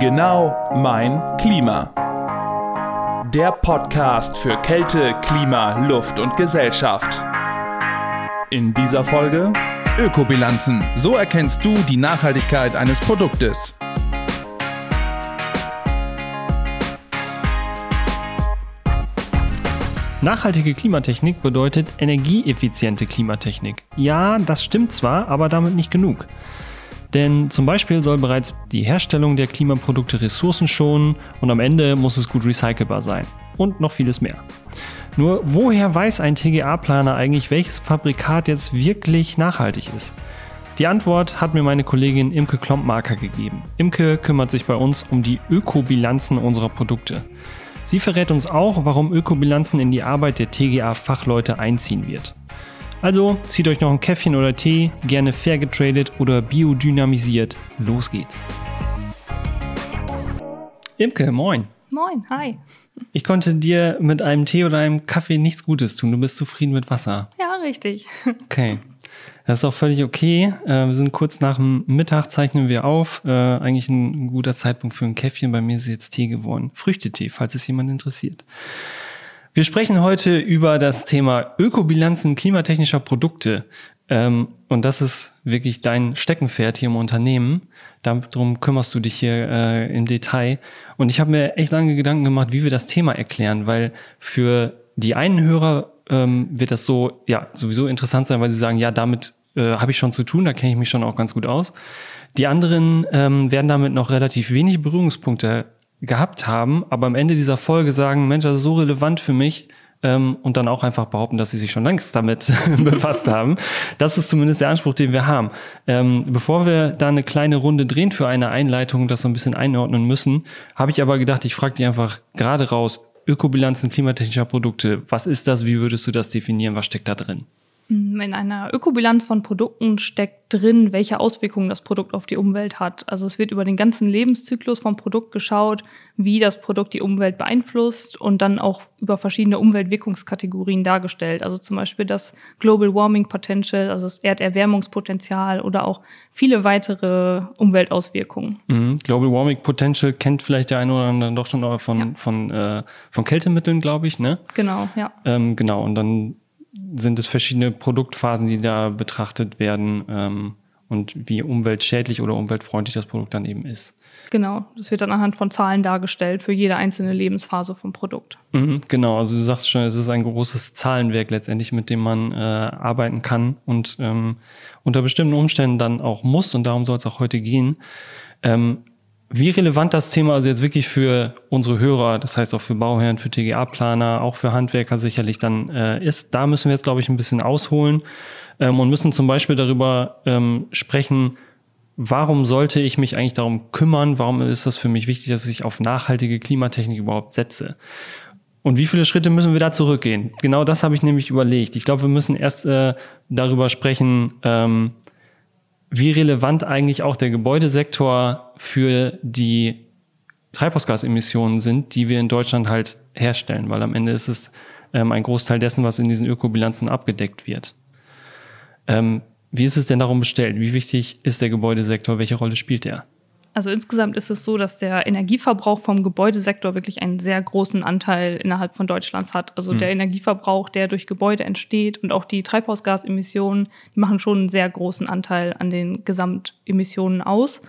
Genau mein Klima. Der Podcast für Kälte, Klima, Luft und Gesellschaft. In dieser Folge Ökobilanzen. So erkennst du die Nachhaltigkeit eines Produktes. Nachhaltige Klimatechnik bedeutet energieeffiziente Klimatechnik. Ja, das stimmt zwar, aber damit nicht genug. Denn zum Beispiel soll bereits die Herstellung der Klimaprodukte Ressourcen schonen und am Ende muss es gut recycelbar sein. Und noch vieles mehr. Nur woher weiß ein TGA-Planer eigentlich, welches Fabrikat jetzt wirklich nachhaltig ist? Die Antwort hat mir meine Kollegin Imke Klompmarker gegeben. Imke kümmert sich bei uns um die Ökobilanzen unserer Produkte. Sie verrät uns auch, warum Ökobilanzen in die Arbeit der TGA-Fachleute einziehen wird. Also zieht euch noch ein Käffchen oder Tee, gerne fair getradet oder biodynamisiert. Los geht's. Imke, moin. Moin, hi. Ich konnte dir mit einem Tee oder einem Kaffee nichts Gutes tun. Du bist zufrieden mit Wasser. Ja, richtig. Okay. Das ist auch völlig okay. Äh, wir sind kurz nach dem Mittag, zeichnen wir auf. Äh, eigentlich ein guter Zeitpunkt für ein Käffchen. Bei mir ist jetzt Tee geworden. Früchtetee, falls es jemand interessiert. Wir sprechen heute über das Thema Ökobilanzen klimatechnischer Produkte. Ähm, und das ist wirklich dein Steckenpferd hier im Unternehmen. Darum kümmerst du dich hier äh, im Detail. Und ich habe mir echt lange Gedanken gemacht, wie wir das Thema erklären, weil für die einen Hörer ähm, wird das so ja sowieso interessant sein, weil sie sagen, ja, damit äh, habe ich schon zu tun, da kenne ich mich schon auch ganz gut aus. Die anderen ähm, werden damit noch relativ wenig Berührungspunkte gehabt haben, aber am Ende dieser Folge sagen, Mensch, das ist so relevant für mich ähm, und dann auch einfach behaupten, dass sie sich schon längst damit befasst haben. Das ist zumindest der Anspruch, den wir haben. Ähm, bevor wir da eine kleine Runde drehen für eine Einleitung, das so ein bisschen einordnen müssen, habe ich aber gedacht, ich frage dich einfach gerade raus, Ökobilanzen klimatechnischer Produkte, was ist das, wie würdest du das definieren, was steckt da drin? Mm, in einer Ökobilanz von Produkten steckt drin, welche Auswirkungen das Produkt auf die Umwelt hat. Also es wird über den ganzen Lebenszyklus vom Produkt geschaut, wie das Produkt die Umwelt beeinflusst und dann auch über verschiedene Umweltwirkungskategorien dargestellt. Also zum Beispiel das Global Warming Potential, also das Erderwärmungspotenzial oder auch viele weitere Umweltauswirkungen. Mhm. Global Warming Potential kennt vielleicht der eine oder andere doch schon von, ja. von, äh, von Kältemitteln, glaube ich, ne? Genau, ja. Ähm, genau, und dann sind es verschiedene Produktphasen, die da betrachtet werden ähm, und wie umweltschädlich oder umweltfreundlich das Produkt dann eben ist. Genau, das wird dann anhand von Zahlen dargestellt für jede einzelne Lebensphase vom Produkt. Mhm, genau, also du sagst schon, es ist ein großes Zahlenwerk letztendlich, mit dem man äh, arbeiten kann und ähm, unter bestimmten Umständen dann auch muss und darum soll es auch heute gehen. Ähm, wie relevant das Thema also jetzt wirklich für unsere Hörer, das heißt auch für Bauherren, für TGA-Planer, auch für Handwerker sicherlich dann äh, ist, da müssen wir jetzt, glaube ich, ein bisschen ausholen ähm, und müssen zum Beispiel darüber ähm, sprechen, warum sollte ich mich eigentlich darum kümmern, warum ist das für mich wichtig, dass ich auf nachhaltige Klimatechnik überhaupt setze. Und wie viele Schritte müssen wir da zurückgehen? Genau das habe ich nämlich überlegt. Ich glaube, wir müssen erst äh, darüber sprechen, ähm, wie relevant eigentlich auch der Gebäudesektor für die Treibhausgasemissionen sind, die wir in Deutschland halt herstellen, weil am Ende ist es ähm, ein Großteil dessen, was in diesen Ökobilanzen abgedeckt wird. Ähm, wie ist es denn darum bestellt? Wie wichtig ist der Gebäudesektor? Welche Rolle spielt er? Also insgesamt ist es so, dass der Energieverbrauch vom Gebäudesektor wirklich einen sehr großen Anteil innerhalb von Deutschlands hat. Also mhm. der Energieverbrauch, der durch Gebäude entsteht und auch die Treibhausgasemissionen, die machen schon einen sehr großen Anteil an den Gesamtemissionen aus.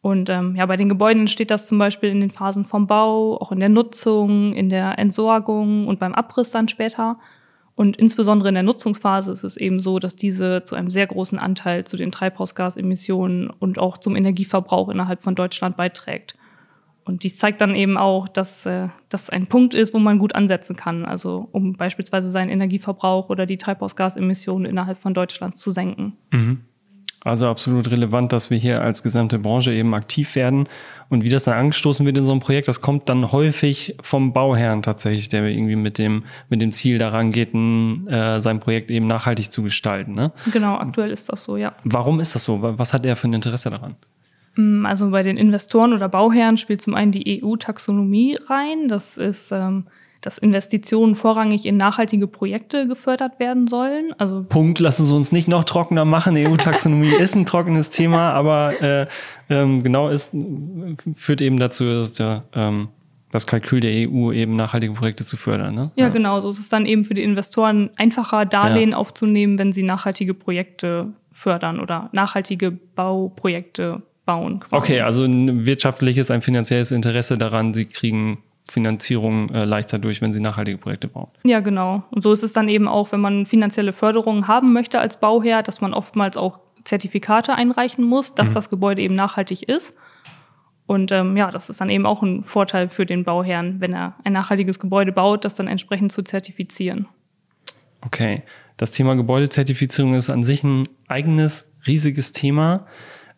Und ähm, ja, bei den Gebäuden entsteht das zum Beispiel in den Phasen vom Bau, auch in der Nutzung, in der Entsorgung und beim Abriss dann später. Und insbesondere in der Nutzungsphase ist es eben so, dass diese zu einem sehr großen Anteil zu den Treibhausgasemissionen und auch zum Energieverbrauch innerhalb von Deutschland beiträgt. Und dies zeigt dann eben auch, dass äh, das ein Punkt ist, wo man gut ansetzen kann, also um beispielsweise seinen Energieverbrauch oder die Treibhausgasemissionen innerhalb von Deutschland zu senken. Mhm. Also absolut relevant, dass wir hier als gesamte Branche eben aktiv werden. Und wie das dann angestoßen wird in so einem Projekt, das kommt dann häufig vom Bauherrn tatsächlich, der irgendwie mit dem, mit dem Ziel daran geht, ein, äh, sein Projekt eben nachhaltig zu gestalten. Ne? Genau, aktuell ist das so, ja. Warum ist das so? Was hat er für ein Interesse daran? Mm, also bei den Investoren oder Bauherren spielt zum einen die EU-Taxonomie rein. Das ist ähm, dass Investitionen vorrangig in nachhaltige Projekte gefördert werden sollen. Also Punkt, lassen Sie uns nicht noch trockener machen. EU-Taxonomie ist ein trockenes Thema, aber äh, ähm, genau ist, führt eben dazu, dass der, ähm, das Kalkül der EU eben nachhaltige Projekte zu fördern. Ne? Ja, genau. So ist es dann eben für die Investoren einfacher, Darlehen ja. aufzunehmen, wenn sie nachhaltige Projekte fördern oder nachhaltige Bauprojekte bauen. Quasi. Okay, also ein wirtschaftliches, ein finanzielles Interesse daran, sie kriegen Finanzierung äh, leichter durch, wenn sie nachhaltige Projekte bauen. Ja, genau. Und so ist es dann eben auch, wenn man finanzielle Förderungen haben möchte als Bauherr, dass man oftmals auch Zertifikate einreichen muss, dass mhm. das Gebäude eben nachhaltig ist. Und ähm, ja, das ist dann eben auch ein Vorteil für den Bauherrn, wenn er ein nachhaltiges Gebäude baut, das dann entsprechend zu zertifizieren. Okay, das Thema Gebäudezertifizierung ist an sich ein eigenes, riesiges Thema,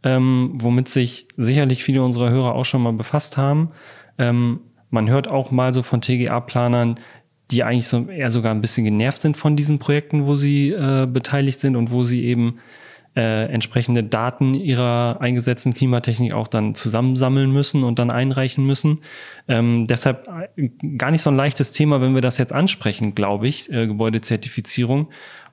ähm, womit sich sicherlich viele unserer Hörer auch schon mal befasst haben. Ähm, man hört auch mal so von TGA-Planern, die eigentlich so eher sogar ein bisschen genervt sind von diesen Projekten, wo sie äh, beteiligt sind und wo sie eben äh, entsprechende Daten ihrer eingesetzten Klimatechnik auch dann zusammensammeln müssen und dann einreichen müssen. Ähm, deshalb äh, gar nicht so ein leichtes Thema, wenn wir das jetzt ansprechen, glaube ich, äh, Gebäudezertifizierung.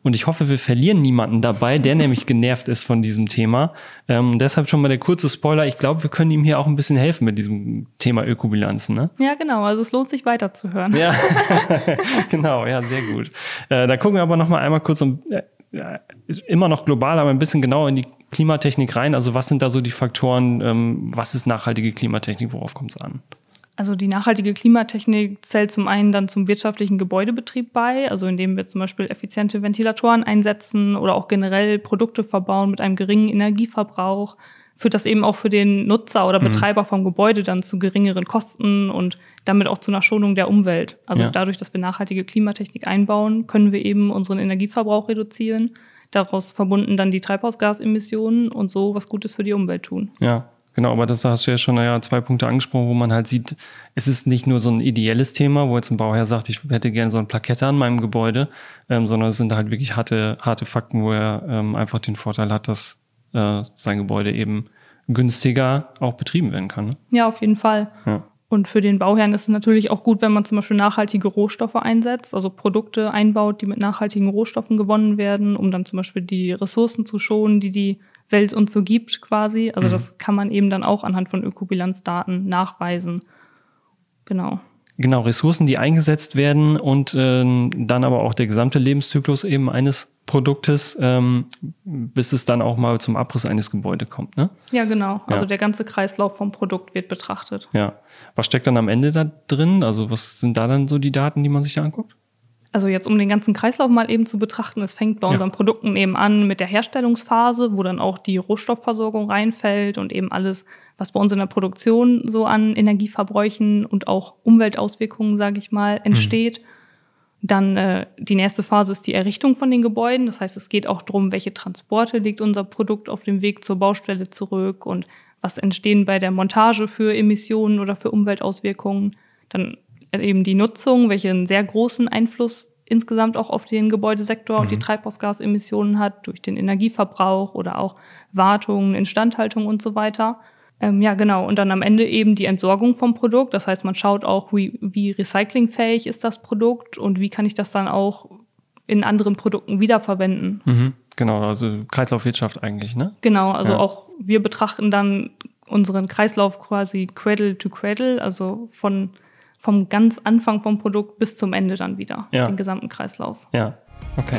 Und ich hoffe, wir verlieren niemanden dabei, der nämlich genervt ist von diesem Thema. Ähm, deshalb schon mal der kurze Spoiler. Ich glaube, wir können ihm hier auch ein bisschen helfen mit diesem Thema Ökobilanzen. Ne? Ja, genau. Also es lohnt sich weiterzuhören. Ja, genau. Ja, sehr gut. Äh, da gucken wir aber noch mal einmal kurz um, äh, immer noch global, aber ein bisschen genauer in die Klimatechnik rein. Also was sind da so die Faktoren? Ähm, was ist nachhaltige Klimatechnik? Worauf kommt es an? Also die nachhaltige Klimatechnik zählt zum einen dann zum wirtschaftlichen Gebäudebetrieb bei, also indem wir zum Beispiel effiziente Ventilatoren einsetzen oder auch generell Produkte verbauen mit einem geringen Energieverbrauch, führt das eben auch für den Nutzer oder mhm. Betreiber mhm. vom Gebäude dann zu geringeren Kosten und damit auch zu einer Schonung der Umwelt. Also ja. dadurch, dass wir nachhaltige Klimatechnik einbauen, können wir eben unseren Energieverbrauch reduzieren, daraus verbunden dann die Treibhausgasemissionen und so was Gutes für die Umwelt tun. Ja, Genau, aber das hast du ja schon naja, zwei Punkte angesprochen, wo man halt sieht, es ist nicht nur so ein ideelles Thema, wo jetzt ein Bauherr sagt, ich hätte gerne so eine Plakette an meinem Gebäude, ähm, sondern es sind halt wirklich harte, harte Fakten, wo er ähm, einfach den Vorteil hat, dass äh, sein Gebäude eben günstiger auch betrieben werden kann. Ne? Ja, auf jeden Fall. Ja. Und für den Bauherrn ist es natürlich auch gut, wenn man zum Beispiel nachhaltige Rohstoffe einsetzt, also Produkte einbaut, die mit nachhaltigen Rohstoffen gewonnen werden, um dann zum Beispiel die Ressourcen zu schonen, die die Welt uns so gibt quasi. Also mhm. das kann man eben dann auch anhand von Ökobilanzdaten nachweisen. Genau. Genau, Ressourcen, die eingesetzt werden und äh, dann aber auch der gesamte Lebenszyklus eben eines Produktes, ähm, bis es dann auch mal zum Abriss eines Gebäudes kommt, ne? Ja, genau. Also ja. der ganze Kreislauf vom Produkt wird betrachtet. Ja. Was steckt dann am Ende da drin? Also was sind da dann so die Daten, die man sich da anguckt? Also jetzt um den ganzen Kreislauf mal eben zu betrachten, es fängt bei ja. unseren Produkten eben an mit der Herstellungsphase, wo dann auch die Rohstoffversorgung reinfällt und eben alles, was bei uns in der Produktion so an Energieverbräuchen und auch Umweltauswirkungen, sage ich mal, entsteht. Mhm. Dann äh, die nächste Phase ist die Errichtung von den Gebäuden. Das heißt, es geht auch darum, welche Transporte legt unser Produkt auf dem Weg zur Baustelle zurück und was entstehen bei der Montage für Emissionen oder für Umweltauswirkungen. Dann eben die Nutzung, welche einen sehr großen Einfluss insgesamt auch auf den Gebäudesektor mhm. und die mhm. Treibhausgasemissionen hat, durch den Energieverbrauch oder auch Wartung, Instandhaltung und so weiter. Ähm, ja, genau. Und dann am Ende eben die Entsorgung vom Produkt. Das heißt, man schaut auch, wie, wie recyclingfähig ist das Produkt und wie kann ich das dann auch in anderen Produkten wiederverwenden. Mhm. Genau, also Kreislaufwirtschaft eigentlich, ne? Genau, also ja. auch wir betrachten dann unseren Kreislauf quasi Cradle to Cradle, also von vom ganz Anfang vom Produkt bis zum Ende dann wieder, ja. den gesamten Kreislauf. Ja, okay.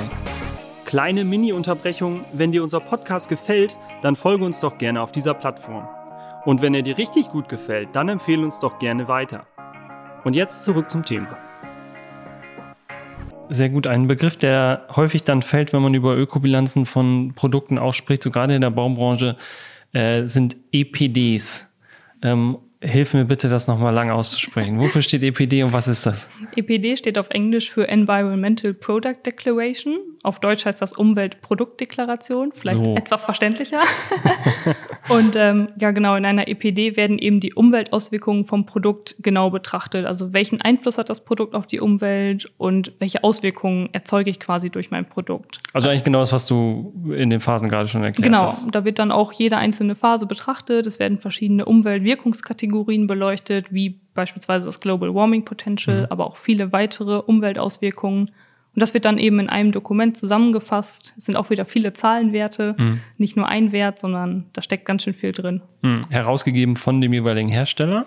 Kleine Mini-Unterbrechung. Wenn dir unser Podcast gefällt, dann folge uns doch gerne auf dieser Plattform. Und wenn er dir richtig gut gefällt, dann empfehle uns doch gerne weiter. Und jetzt zurück zum Thema. Sehr gut. Ein Begriff, der häufig dann fällt, wenn man über Ökobilanzen von Produkten auch spricht, so gerade in der Baubranche, äh, sind EPDs. Ähm, Hilf mir bitte, das nochmal lang auszusprechen. Wofür steht EPD und was ist das? EPD steht auf Englisch für Environmental Product Declaration. Auf Deutsch heißt das Umweltproduktdeklaration. Vielleicht so. etwas verständlicher. und ähm, ja, genau, in einer EPD werden eben die Umweltauswirkungen vom Produkt genau betrachtet. Also welchen Einfluss hat das Produkt auf die Umwelt und welche Auswirkungen erzeuge ich quasi durch mein Produkt. Also eigentlich genau das, was du in den Phasen gerade schon erklärt genau, hast. Genau, da wird dann auch jede einzelne Phase betrachtet. Es werden verschiedene Umweltwirkungskategorien Wirkungskategorien beleuchtet, wie beispielsweise das Global Warming Potential, mhm. aber auch viele weitere Umweltauswirkungen. Und das wird dann eben in einem Dokument zusammengefasst. Es sind auch wieder viele Zahlenwerte, mhm. nicht nur ein Wert, sondern da steckt ganz schön viel drin. Mhm. Herausgegeben von dem jeweiligen Hersteller?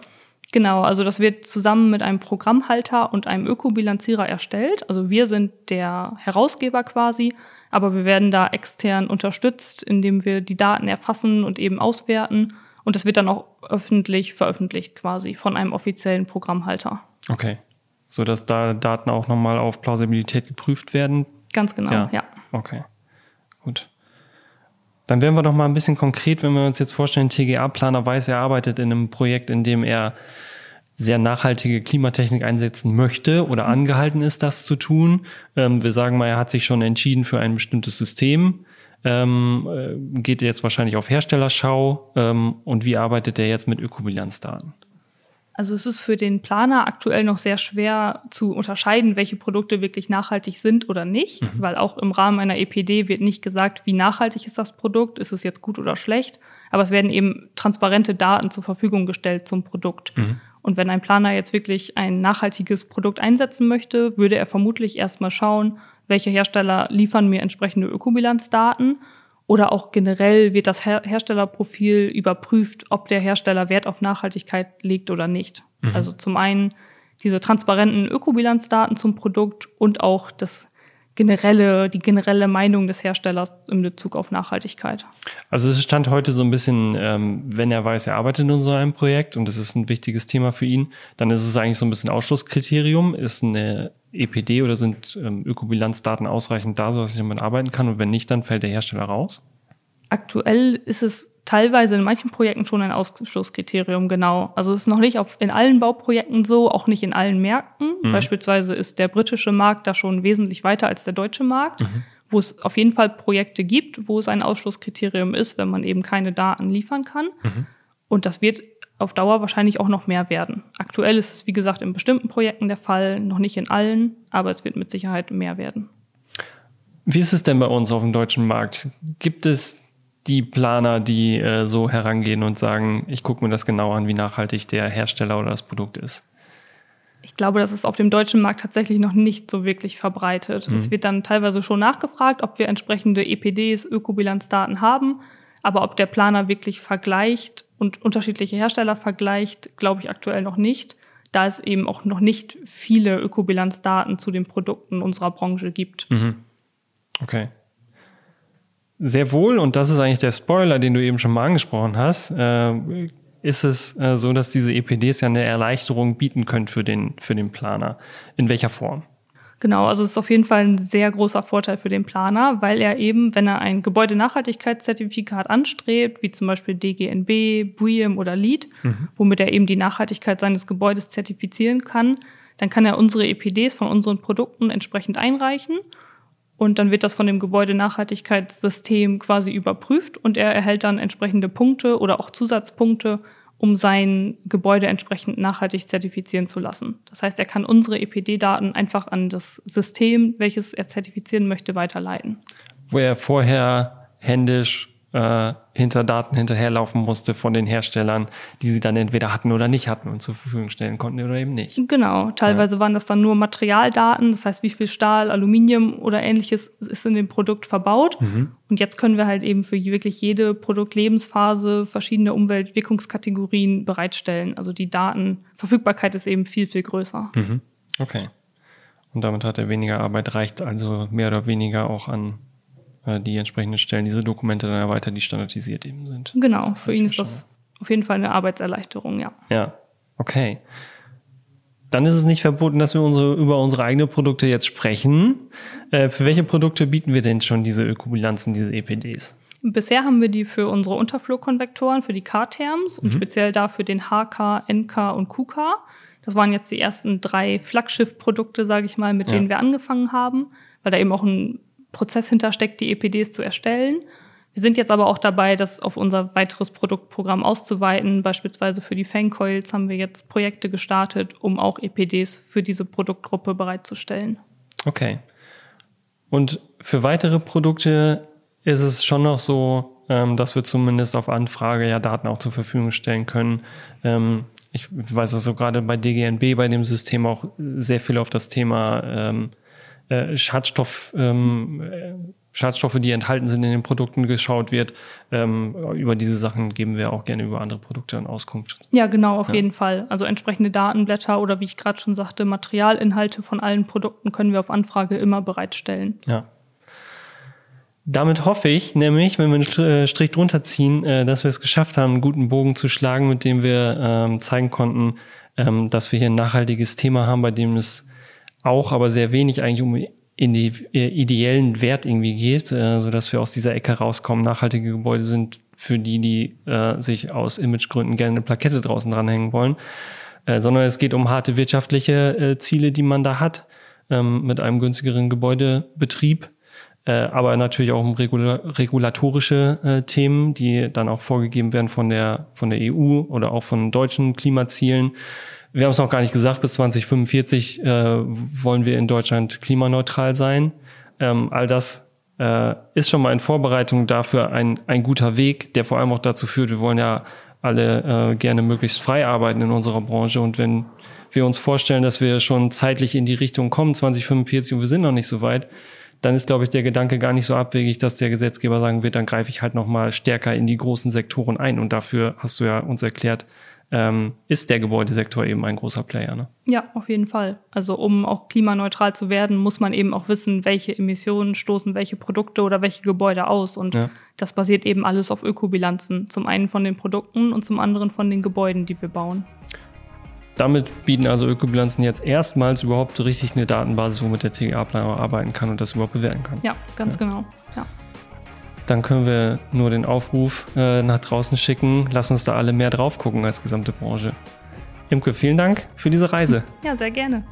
Genau, also das wird zusammen mit einem Programmhalter und einem Ökobilanzierer erstellt. Also wir sind der Herausgeber quasi, aber wir werden da extern unterstützt, indem wir die Daten erfassen und eben auswerten. Und das wird dann auch öffentlich veröffentlicht quasi von einem offiziellen Programmhalter. Okay. So dass da Daten auch nochmal auf Plausibilität geprüft werden? Ganz genau, ja. ja. Okay. Gut. Dann werden wir doch mal ein bisschen konkret, wenn wir uns jetzt vorstellen, TGA-Planer weiß, er arbeitet in einem Projekt, in dem er sehr nachhaltige Klimatechnik einsetzen möchte oder mhm. angehalten ist, das zu tun. Ähm, wir sagen mal, er hat sich schon entschieden für ein bestimmtes System, ähm, äh, geht jetzt wahrscheinlich auf Herstellerschau ähm, und wie arbeitet er jetzt mit Ökobilanzdaten? Also es ist für den Planer aktuell noch sehr schwer zu unterscheiden, welche Produkte wirklich nachhaltig sind oder nicht, mhm. weil auch im Rahmen einer EPD wird nicht gesagt, wie nachhaltig ist das Produkt, ist es jetzt gut oder schlecht, aber es werden eben transparente Daten zur Verfügung gestellt zum Produkt. Mhm. Und wenn ein Planer jetzt wirklich ein nachhaltiges Produkt einsetzen möchte, würde er vermutlich erstmal schauen, welche Hersteller liefern mir entsprechende Ökobilanzdaten oder auch generell wird das Her Herstellerprofil überprüft, ob der Hersteller Wert auf Nachhaltigkeit legt oder nicht. Mhm. Also zum einen diese transparenten Ökobilanzdaten zum Produkt und auch das generelle, die generelle Meinung des Herstellers in Bezug auf Nachhaltigkeit. Also es stand heute so ein bisschen, ähm, wenn er weiß, er arbeitet in so einem Projekt und das ist ein wichtiges Thema für ihn, dann ist es eigentlich so ein bisschen Ausschlusskriterium. Ist eine EPD oder sind ähm, Ökobilanzdaten ausreichend da, sodass ich damit arbeiten kann? Und wenn nicht, dann fällt der Hersteller raus? Aktuell ist es teilweise in manchen Projekten schon ein Ausschlusskriterium, genau. Also es ist noch nicht auf, in allen Bauprojekten so, auch nicht in allen Märkten. Mhm. Beispielsweise ist der britische Markt da schon wesentlich weiter als der deutsche Markt, mhm. wo es auf jeden Fall Projekte gibt, wo es ein Ausschlusskriterium ist, wenn man eben keine Daten liefern kann. Mhm. Und das wird auf Dauer wahrscheinlich auch noch mehr werden. Aktuell ist es, wie gesagt, in bestimmten Projekten der Fall, noch nicht in allen, aber es wird mit Sicherheit mehr werden. Wie ist es denn bei uns auf dem deutschen Markt? Gibt es die Planer, die äh, so herangehen und sagen, ich gucke mir das genau an, wie nachhaltig der Hersteller oder das Produkt ist? Ich glaube, das ist auf dem deutschen Markt tatsächlich noch nicht so wirklich verbreitet. Mhm. Es wird dann teilweise schon nachgefragt, ob wir entsprechende EPDs, Ökobilanzdaten haben. Aber ob der Planer wirklich vergleicht und unterschiedliche Hersteller vergleicht, glaube ich aktuell noch nicht, da es eben auch noch nicht viele Ökobilanzdaten zu den Produkten unserer Branche gibt. Mhm. Okay. Sehr wohl, und das ist eigentlich der Spoiler, den du eben schon mal angesprochen hast, äh, ist es äh, so, dass diese EPDs ja eine Erleichterung bieten können für den, für den Planer. In welcher Form? Genau, also es ist auf jeden Fall ein sehr großer Vorteil für den Planer, weil er eben, wenn er ein Gebäudenachhaltigkeitszertifikat anstrebt, wie zum Beispiel DGNB, BREEAM oder LEED, mhm. womit er eben die Nachhaltigkeit seines Gebäudes zertifizieren kann, dann kann er unsere EPDs von unseren Produkten entsprechend einreichen und dann wird das von dem Gebäudenachhaltigkeitssystem quasi überprüft und er erhält dann entsprechende Punkte oder auch Zusatzpunkte, um sein Gebäude entsprechend nachhaltig zertifizieren zu lassen. Das heißt, er kann unsere EPD-Daten einfach an das System, welches er zertifizieren möchte, weiterleiten. Wo er vorher händisch äh, hinter Daten hinterherlaufen musste von den Herstellern, die sie dann entweder hatten oder nicht hatten und zur Verfügung stellen konnten oder eben nicht. Genau, teilweise ja. waren das dann nur Materialdaten, das heißt, wie viel Stahl, Aluminium oder ähnliches ist in dem Produkt verbaut. Mhm. Und jetzt können wir halt eben für wirklich jede Produktlebensphase verschiedene Umweltwirkungskategorien bereitstellen. Also die Datenverfügbarkeit ist eben viel, viel größer. Mhm. Okay. Und damit hat er weniger Arbeit, reicht also mehr oder weniger auch an die entsprechenden Stellen diese Dokumente dann erweitern, die standardisiert eben sind. Genau, das für ihn ist das auf jeden Fall eine Arbeitserleichterung, ja. Ja, okay. Dann ist es nicht verboten, dass wir unsere, über unsere eigenen Produkte jetzt sprechen. Äh, für welche Produkte bieten wir denn schon diese Ökobilanzen, diese EPDs? Bisher haben wir die für unsere Unterflurkonvektoren, für die K-Terms und mhm. speziell dafür den HK, NK und QK. Das waren jetzt die ersten drei Flaggschiff-Produkte, sage ich mal, mit ja. denen wir angefangen haben, weil da eben auch ein Prozess hintersteckt, die EPDs zu erstellen. Wir sind jetzt aber auch dabei, das auf unser weiteres Produktprogramm auszuweiten. Beispielsweise für die Fangcoils haben wir jetzt Projekte gestartet, um auch EPDs für diese Produktgruppe bereitzustellen. Okay. Und für weitere Produkte ist es schon noch so, ähm, dass wir zumindest auf Anfrage ja Daten auch zur Verfügung stellen können. Ähm, ich weiß, dass so gerade bei DGNB, bei dem System auch sehr viel auf das Thema ähm, äh, Schadstoff, ähm, äh, Schadstoffe, die enthalten sind in den Produkten, geschaut wird. Ähm, über diese Sachen geben wir auch gerne über andere Produkte dann Auskunft. Ja, genau, auf ja. jeden Fall. Also entsprechende Datenblätter oder wie ich gerade schon sagte, Materialinhalte von allen Produkten können wir auf Anfrage immer bereitstellen. Ja. Damit hoffe ich nämlich, wenn wir einen äh, Strich drunter ziehen, dass wir es geschafft haben, einen guten Bogen zu schlagen, mit dem wir ähm, zeigen konnten, ähm, dass wir hier ein nachhaltiges Thema haben, bei dem es auch aber sehr wenig eigentlich um in die äh, ideellen Wert irgendwie geht, äh, so dass wir aus dieser Ecke rauskommen. Nachhaltige Gebäude sind für die, die äh, sich aus Imagegründen gerne eine Plakette draußen dranhängen wollen, äh, sondern es geht um harte wirtschaftliche äh, Ziele, die man da hat, ähm, mit einem günstigeren Gebäudebetrieb, äh, aber natürlich auch um regula regulatorische äh, Themen, die dann auch vorgegeben werden von der von der EU oder auch von deutschen Klimazielen wir haben es noch gar nicht gesagt, bis 2045 äh, wollen wir in Deutschland klimaneutral sein. Ähm, all das äh, ist schon mal in Vorbereitung dafür ein, ein guter Weg, der vor allem auch dazu führt, wir wollen ja alle äh, gerne möglichst frei arbeiten in unserer Branche. Und wenn wir uns vorstellen, dass wir schon zeitlich in die Richtung kommen, 2045, und wir sind noch nicht so weit, dann ist, glaube ich, der Gedanke gar nicht so abwegig, dass der Gesetzgeber sagen wird, dann greife ich halt noch mal stärker in die großen Sektoren ein. Und dafür hast du ja uns erklärt, ähm, ist der Gebäudesektor eben ein großer Player. Ne? Ja, auf jeden Fall. Also um auch klimaneutral zu werden, muss man eben auch wissen, welche Emissionen stoßen welche Produkte oder welche Gebäude aus. Und ja. das basiert eben alles auf Ökobilanzen. Zum einen von den Produkten und zum anderen von den Gebäuden, die wir bauen. Damit bieten also Ökobilanzen jetzt erstmals überhaupt richtig eine Datenbasis, womit der TGA-Planer arbeiten kann und das überhaupt bewerten kann. Ja, ganz ja. genau. Ja dann können wir nur den Aufruf äh, nach draußen schicken. Lass uns da alle mehr drauf gucken als gesamte Branche. Imke, vielen Dank für diese Reise. Ja, sehr gerne.